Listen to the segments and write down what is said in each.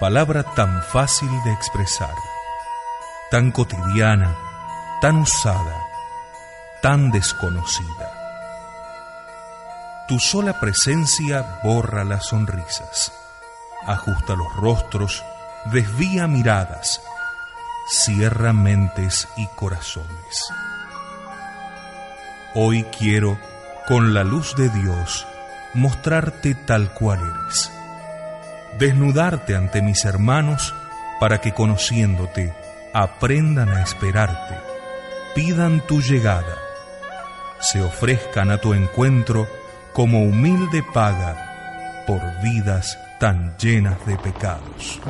Palabra tan fácil de expresar, tan cotidiana, tan usada, tan desconocida. Tu sola presencia borra las sonrisas, ajusta los rostros, desvía miradas, cierra mentes y corazones. Hoy quiero, con la luz de Dios, mostrarte tal cual eres. Desnudarte ante mis hermanos para que conociéndote aprendan a esperarte, pidan tu llegada, se ofrezcan a tu encuentro como humilde paga por vidas tan llenas de pecados.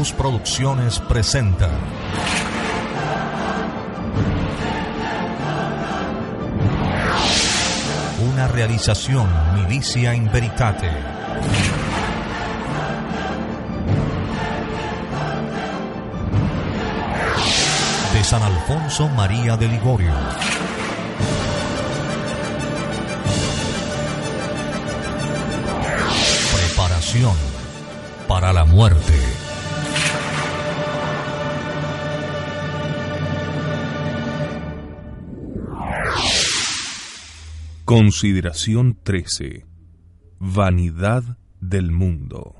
Sílabus Producciones presenta Una realización Milicia in Veritate. De San Alfonso María de Ligorio. Preparación para la muerte. Consideración 13. Vanidad del mundo.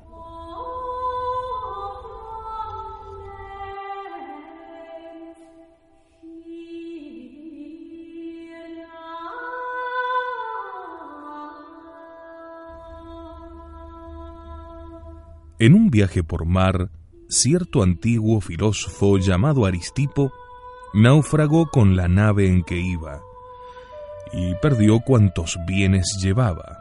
En un viaje por mar, cierto antiguo filósofo llamado Aristipo naufragó con la nave en que iba y perdió cuantos bienes llevaba.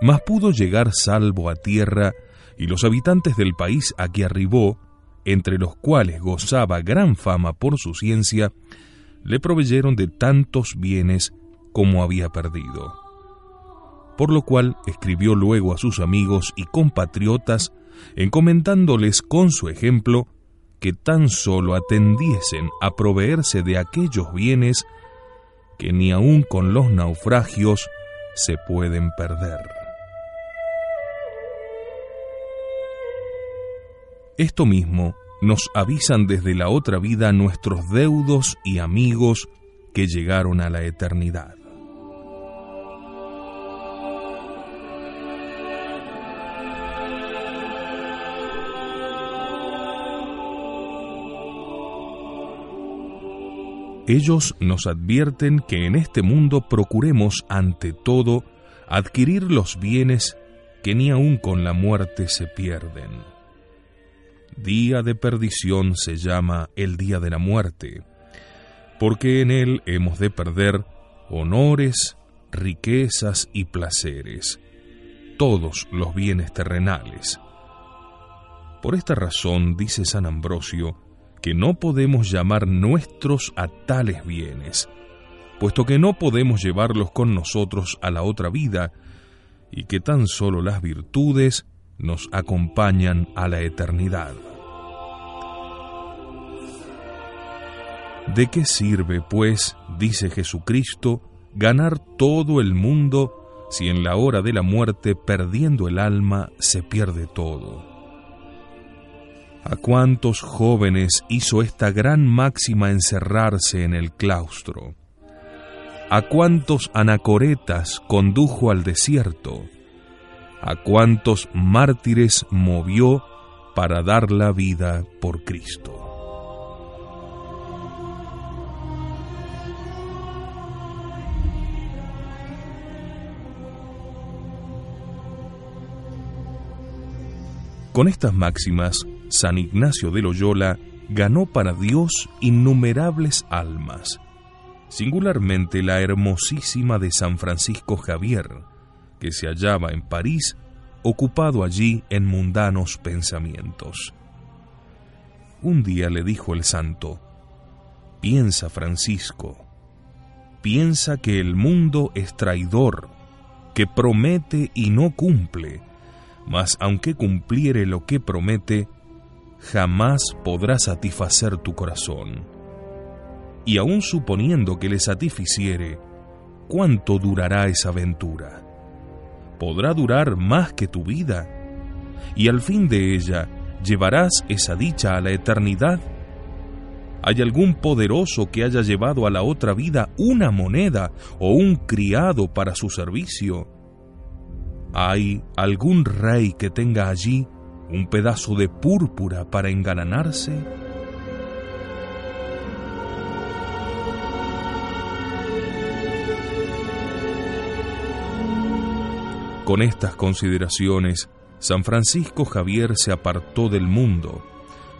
Mas pudo llegar salvo a tierra, y los habitantes del país a que arribó, entre los cuales gozaba gran fama por su ciencia, le proveyeron de tantos bienes como había perdido. Por lo cual escribió luego a sus amigos y compatriotas, encomendándoles con su ejemplo que tan solo atendiesen a proveerse de aquellos bienes que ni aun con los naufragios se pueden perder. Esto mismo nos avisan desde la otra vida nuestros deudos y amigos que llegaron a la eternidad. Ellos nos advierten que en este mundo procuremos ante todo adquirir los bienes que ni aun con la muerte se pierden. Día de perdición se llama el día de la muerte, porque en él hemos de perder honores, riquezas y placeres, todos los bienes terrenales. Por esta razón, dice San Ambrosio, que no podemos llamar nuestros a tales bienes, puesto que no podemos llevarlos con nosotros a la otra vida, y que tan solo las virtudes nos acompañan a la eternidad. ¿De qué sirve, pues, dice Jesucristo, ganar todo el mundo si en la hora de la muerte, perdiendo el alma, se pierde todo? ¿A cuántos jóvenes hizo esta gran máxima encerrarse en el claustro? ¿A cuántos anacoretas condujo al desierto? ¿A cuántos mártires movió para dar la vida por Cristo? Con estas máximas, San Ignacio de Loyola ganó para Dios innumerables almas, singularmente la hermosísima de San Francisco Javier, que se hallaba en París, ocupado allí en mundanos pensamientos. Un día le dijo el santo, Piensa, Francisco, piensa que el mundo es traidor, que promete y no cumple, mas aunque cumpliere lo que promete, jamás podrá satisfacer tu corazón. Y aun suponiendo que le satisficiere, ¿cuánto durará esa aventura? ¿Podrá durar más que tu vida? Y al fin de ella, ¿llevarás esa dicha a la eternidad? ¿Hay algún poderoso que haya llevado a la otra vida una moneda o un criado para su servicio? ¿Hay algún rey que tenga allí un pedazo de púrpura para engalanarse? Con estas consideraciones, San Francisco Javier se apartó del mundo,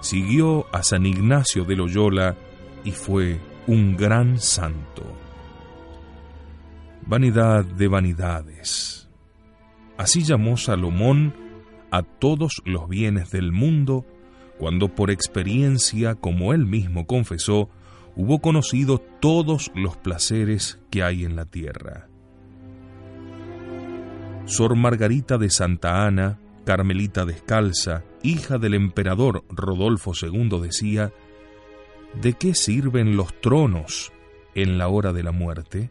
siguió a San Ignacio de Loyola y fue un gran santo. Vanidad de vanidades. Así llamó Salomón a todos los bienes del mundo cuando por experiencia, como él mismo confesó, hubo conocido todos los placeres que hay en la tierra. Sor Margarita de Santa Ana, Carmelita descalza, hija del emperador Rodolfo II, decía, ¿De qué sirven los tronos en la hora de la muerte?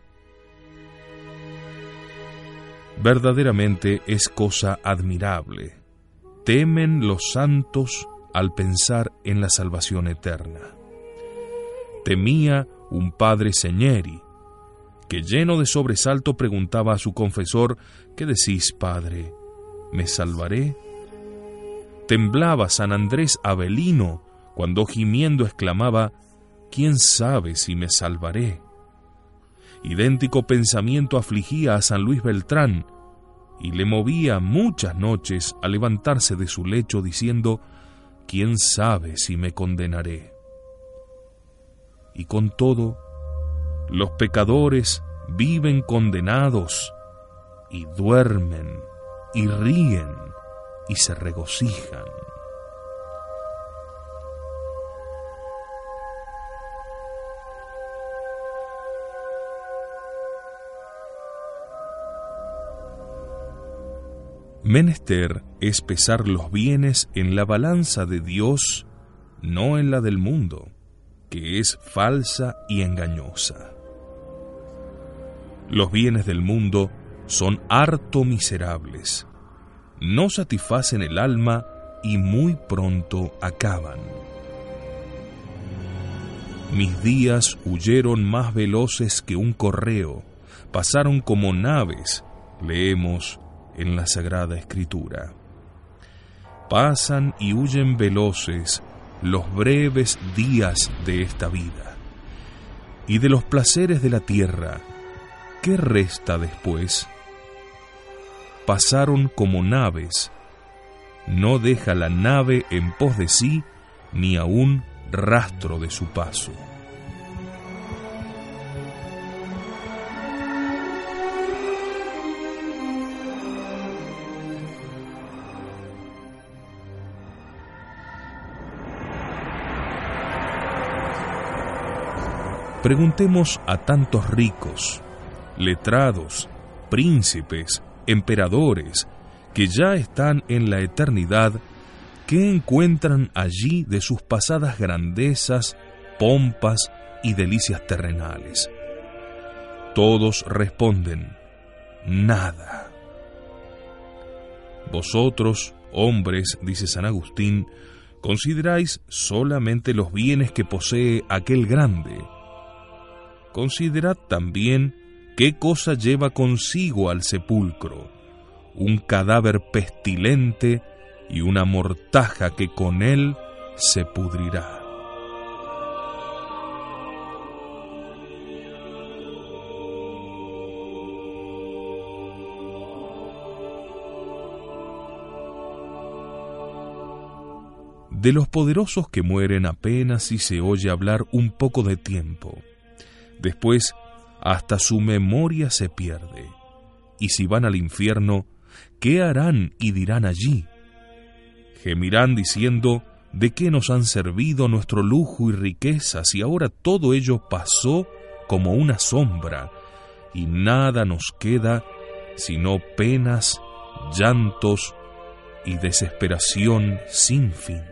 Verdaderamente es cosa admirable temen los santos al pensar en la salvación eterna. Temía un padre Señeri, que lleno de sobresalto preguntaba a su confesor, ¿qué decís, padre? ¿Me salvaré? Temblaba San Andrés Avelino cuando gimiendo exclamaba, ¿quién sabe si me salvaré? Idéntico pensamiento afligía a San Luis Beltrán, y le movía muchas noches a levantarse de su lecho diciendo, ¿quién sabe si me condenaré? Y con todo, los pecadores viven condenados y duermen y ríen y se regocijan. Menester es pesar los bienes en la balanza de Dios, no en la del mundo, que es falsa y engañosa. Los bienes del mundo son harto miserables, no satisfacen el alma y muy pronto acaban. Mis días huyeron más veloces que un correo, pasaron como naves, leemos en la Sagrada Escritura. Pasan y huyen veloces los breves días de esta vida. Y de los placeres de la tierra, ¿qué resta después? Pasaron como naves. No deja la nave en pos de sí ni aún rastro de su paso. Preguntemos a tantos ricos, letrados, príncipes, emperadores, que ya están en la eternidad, ¿qué encuentran allí de sus pasadas grandezas, pompas y delicias terrenales? Todos responden, nada. Vosotros, hombres, dice San Agustín, consideráis solamente los bienes que posee aquel grande, considerad también qué cosa lleva consigo al sepulcro, un cadáver pestilente y una mortaja que con él se pudrirá. De los poderosos que mueren apenas si se oye hablar un poco de tiempo Después, hasta su memoria se pierde. Y si van al infierno, ¿qué harán y dirán allí? Gemirán diciendo, ¿de qué nos han servido nuestro lujo y riqueza si ahora todo ello pasó como una sombra y nada nos queda sino penas, llantos y desesperación sin fin.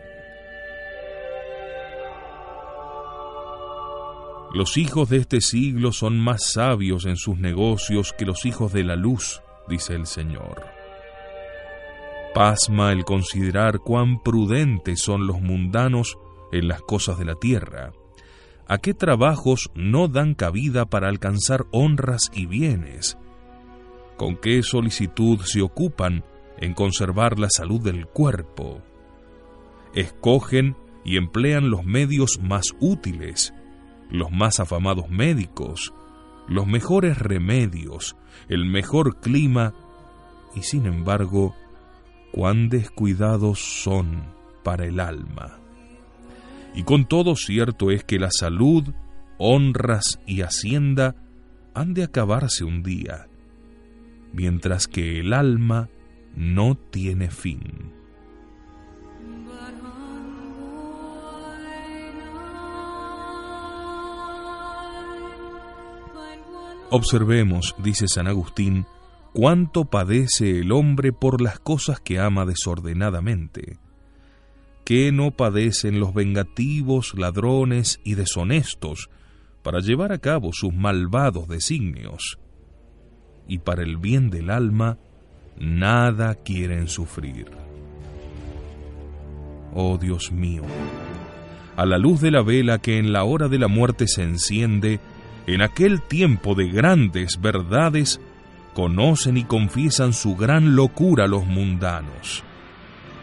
Los hijos de este siglo son más sabios en sus negocios que los hijos de la luz, dice el Señor. Pasma el considerar cuán prudentes son los mundanos en las cosas de la tierra, a qué trabajos no dan cabida para alcanzar honras y bienes, con qué solicitud se ocupan en conservar la salud del cuerpo. Escogen y emplean los medios más útiles, los más afamados médicos, los mejores remedios, el mejor clima, y sin embargo, cuán descuidados son para el alma. Y con todo cierto es que la salud, honras y hacienda han de acabarse un día, mientras que el alma no tiene fin. Observemos, dice San Agustín, cuánto padece el hombre por las cosas que ama desordenadamente. ¿Qué no padecen los vengativos, ladrones y deshonestos para llevar a cabo sus malvados designios? Y para el bien del alma, nada quieren sufrir. Oh Dios mío, a la luz de la vela que en la hora de la muerte se enciende, en aquel tiempo de grandes verdades, conocen y confiesan su gran locura los mundanos.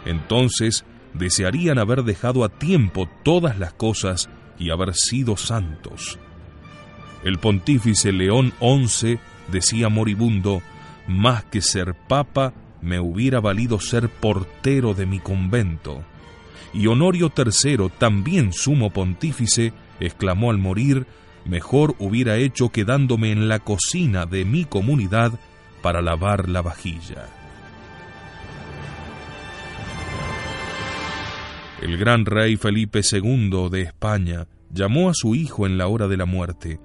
Entonces desearían haber dejado a tiempo todas las cosas y haber sido santos. El pontífice León XI decía moribundo, más que ser papa, me hubiera valido ser portero de mi convento. Y Honorio III, también sumo pontífice, exclamó al morir, mejor hubiera hecho quedándome en la cocina de mi comunidad para lavar la vajilla. El gran rey Felipe II de España llamó a su hijo en la hora de la muerte,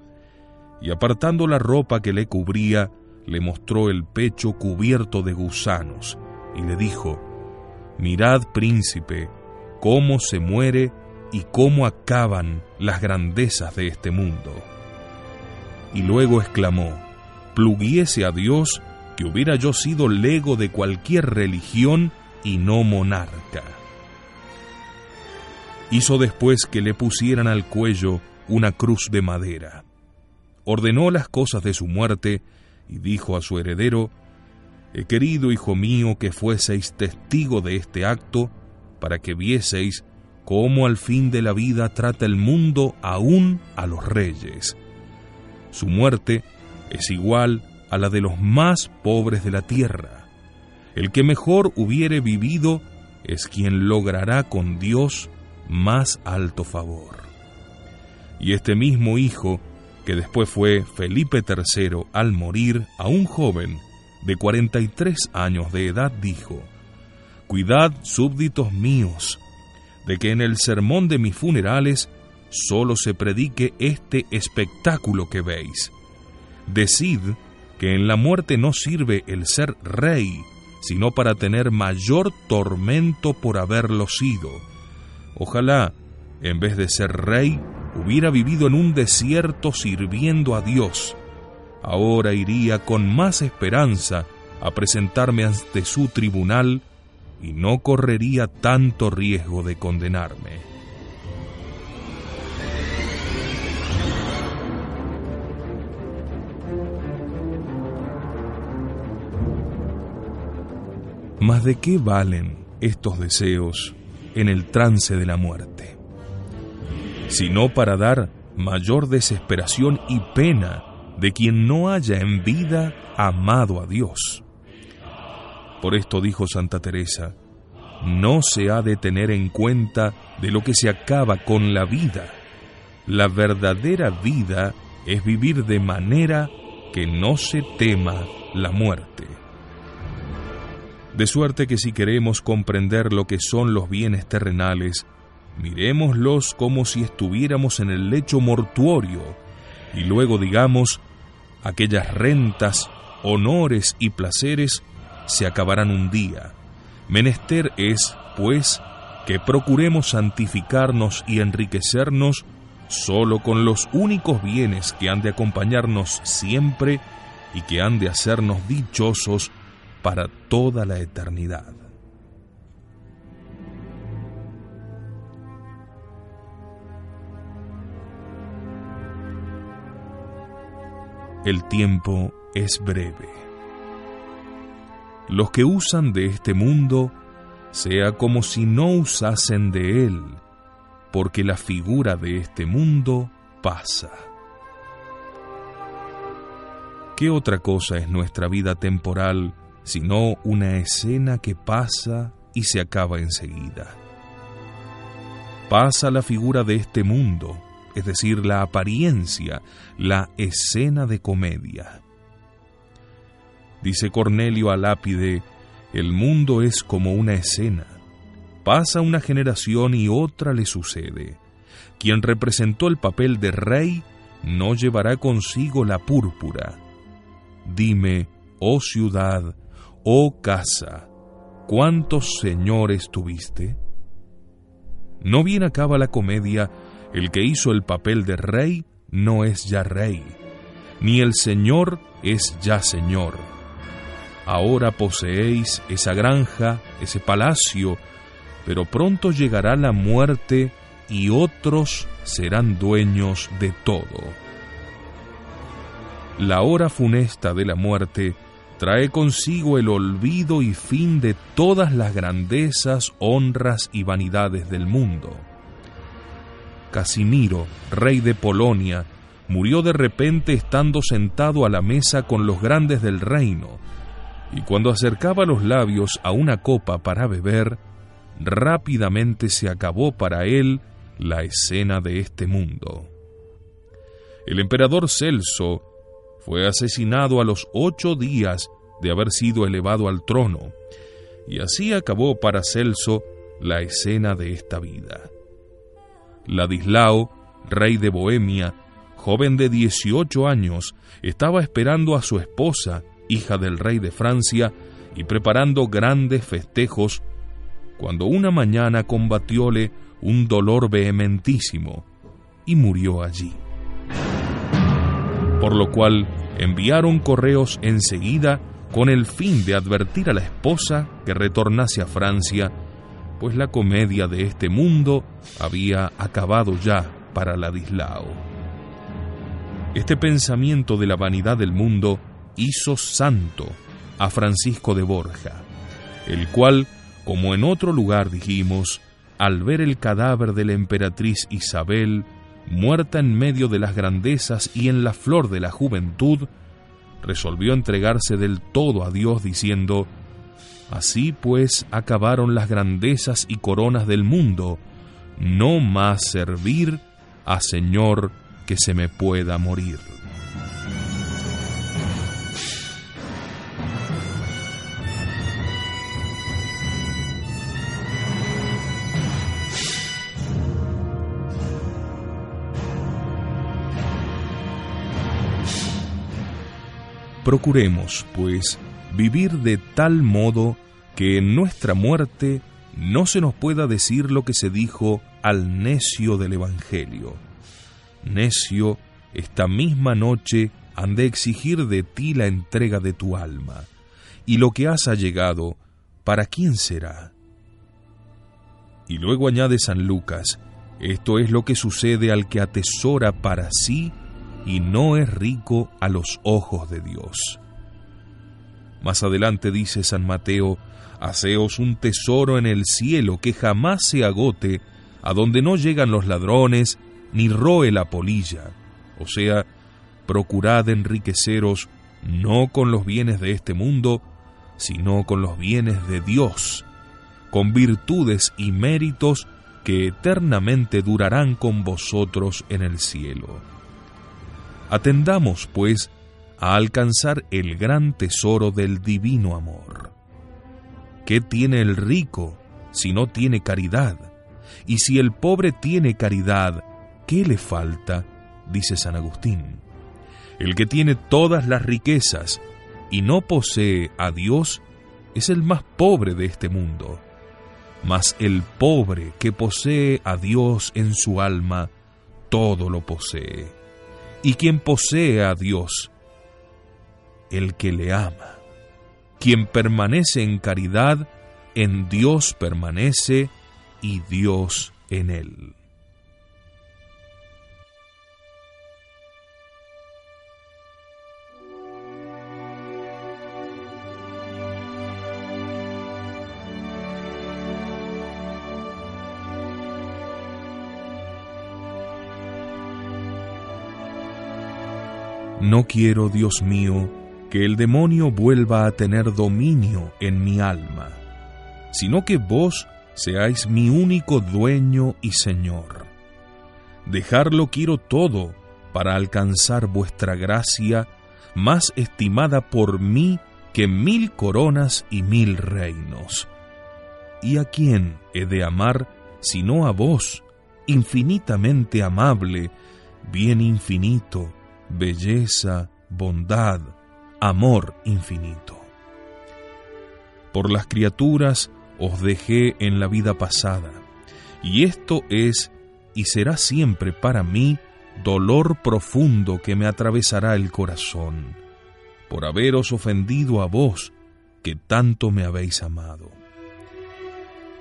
y apartando la ropa que le cubría, le mostró el pecho cubierto de gusanos, y le dijo, Mirad, príncipe, cómo se muere y cómo acaban las grandezas de este mundo. Y luego exclamó, pluguiese a Dios que hubiera yo sido lego de cualquier religión y no monarca. Hizo después que le pusieran al cuello una cruz de madera. Ordenó las cosas de su muerte y dijo a su heredero, He querido, hijo mío, que fueseis testigo de este acto, para que vieseis cómo al fin de la vida trata el mundo aún a los reyes. Su muerte es igual a la de los más pobres de la tierra. El que mejor hubiere vivido es quien logrará con Dios más alto favor. Y este mismo hijo, que después fue Felipe III al morir a un joven de 43 años de edad, dijo, Cuidad, súbditos míos, de que en el sermón de mis funerales solo se predique este espectáculo que veis. Decid que en la muerte no sirve el ser rey, sino para tener mayor tormento por haberlo sido. Ojalá, en vez de ser rey, hubiera vivido en un desierto sirviendo a Dios. Ahora iría con más esperanza a presentarme ante su tribunal y no correría tanto riesgo de condenarme. Mas ¿de qué valen estos deseos en el trance de la muerte? Sino para dar mayor desesperación y pena de quien no haya en vida amado a Dios. Por esto dijo Santa Teresa, no se ha de tener en cuenta de lo que se acaba con la vida. La verdadera vida es vivir de manera que no se tema la muerte. De suerte que si queremos comprender lo que son los bienes terrenales, miremoslos como si estuviéramos en el lecho mortuorio y luego digamos, aquellas rentas, honores y placeres se acabarán un día, Menester es, pues, que procuremos santificarnos y enriquecernos solo con los únicos bienes que han de acompañarnos siempre y que han de hacernos dichosos para toda la eternidad. El tiempo es breve. Los que usan de este mundo, sea como si no usasen de él, porque la figura de este mundo pasa. ¿Qué otra cosa es nuestra vida temporal sino una escena que pasa y se acaba enseguida? Pasa la figura de este mundo, es decir, la apariencia, la escena de comedia. Dice Cornelio a Lápide, el mundo es como una escena. Pasa una generación y otra le sucede. Quien representó el papel de rey no llevará consigo la púrpura. Dime, oh ciudad, oh casa, ¿cuántos señores tuviste? No bien acaba la comedia el que hizo el papel de rey no es ya rey, ni el Señor es ya Señor. Ahora poseéis esa granja, ese palacio, pero pronto llegará la muerte y otros serán dueños de todo. La hora funesta de la muerte trae consigo el olvido y fin de todas las grandezas, honras y vanidades del mundo Casimiro, rey de Polonia, murió de repente estando sentado a la mesa con los grandes del reino, y cuando acercaba los labios a una copa para beber, rápidamente se acabó para él la escena de este mundo. El emperador Celso fue asesinado a los ocho días de haber sido elevado al trono, y así acabó para Celso la escena de esta vida. Ladislao, rey de Bohemia, joven de 18 años, estaba esperando a su esposa, hija del rey de Francia, y preparando grandes festejos, cuando una mañana combatióle un dolor vehementísimo y murió allí. Por lo cual enviaron correos enseguida con el fin de advertir a la esposa que retornase a Francia pues la comedia de este mundo había acabado ya para Ladislao. Este pensamiento de la vanidad del mundo hizo santo a Francisco de Borja, el cual, como en otro lugar dijimos, al ver el cadáver de la emperatriz Isabel, muerta en medio de las grandezas y en la flor de la juventud, resolvió entregarse del todo a Dios diciendo, Así pues acabaron las grandezas y coronas del mundo, no más servir a Señor que se me pueda morir. Procuremos, pues, vivir de tal modo que en nuestra muerte no se nos pueda decir lo que se dijo al necio del Evangelio. Necio, esta misma noche han de exigir de ti la entrega de tu alma, y lo que has allegado, ¿para quién será? Y luego añade San Lucas, esto es lo que sucede al que atesora para sí y no es rico a los ojos de Dios. Más adelante dice San Mateo, Haceos un tesoro en el cielo que jamás se agote, a donde no llegan los ladrones, ni roe la polilla. O sea, procurad enriqueceros no con los bienes de este mundo, sino con los bienes de Dios, con virtudes y méritos que eternamente durarán con vosotros en el cielo. Atendamos, pues, a alcanzar el gran tesoro del divino amor. ¿Qué tiene el rico si no tiene caridad? Y si el pobre tiene caridad, ¿qué le falta? dice San Agustín. El que tiene todas las riquezas y no posee a Dios, es el más pobre de este mundo. Mas el pobre que posee a Dios en su alma, todo lo posee. Y quien posee a Dios, el que le ama. Quien permanece en caridad, en Dios permanece y Dios en él. Quiero, Dios mío, que el demonio vuelva a tener dominio en mi alma, sino que vos seáis mi único dueño y Señor. Dejarlo quiero todo para alcanzar vuestra gracia, más estimada por mí que mil coronas y mil reinos. ¿Y a quién he de amar sino a vos, infinitamente amable, bien infinito, belleza, bondad, amor infinito. Por las criaturas os dejé en la vida pasada, y esto es y será siempre para mí dolor profundo que me atravesará el corazón, por haberos ofendido a vos, que tanto me habéis amado.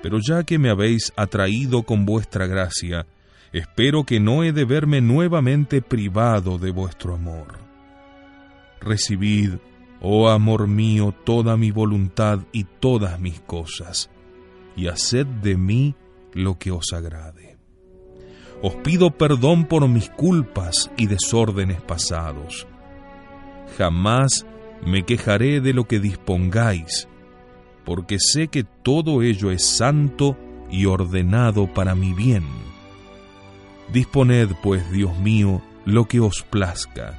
Pero ya que me habéis atraído con vuestra gracia, espero que no he de verme nuevamente privado de vuestro amor. Recibid, oh amor mío, toda mi voluntad y todas mis cosas, y haced de mí lo que os agrade. Os pido perdón por mis culpas y desórdenes pasados. Jamás me quejaré de lo que dispongáis, porque sé que todo ello es santo y ordenado para mi bien Disponed, pues, Dios mío, lo que os plazca,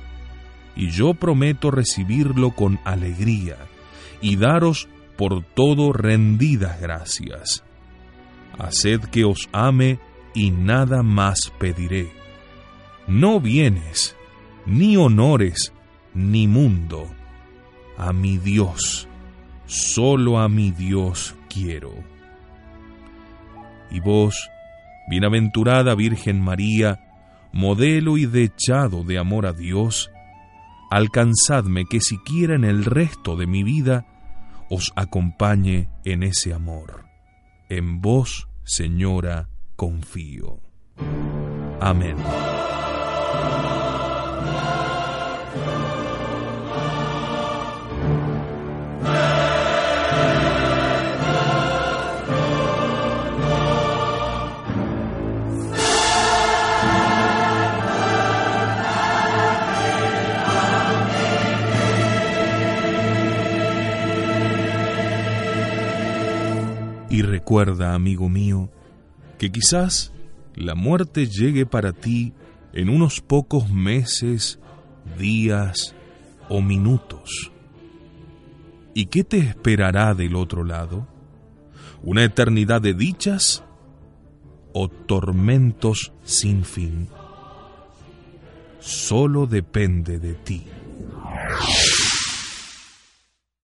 y yo prometo recibirlo con alegría y daros por todo rendidas gracias. Haced que os ame y nada más pediré. No bienes, ni honores, ni mundo. A mi Dios, solo a mi Dios quiero. Y vos, Bienaventurada Virgen María, modelo y dechado de amor a Dios, alcanzadme que siquiera en el resto de mi vida os acompañe en ese amor. En vos, Señora, confío. Amén. Recuerda, amigo mío, que quizás la muerte llegue para ti en unos pocos meses, días o minutos. ¿Y qué te esperará del otro lado? ¿Una eternidad de dichas o tormentos sin fin? Solo depende de ti.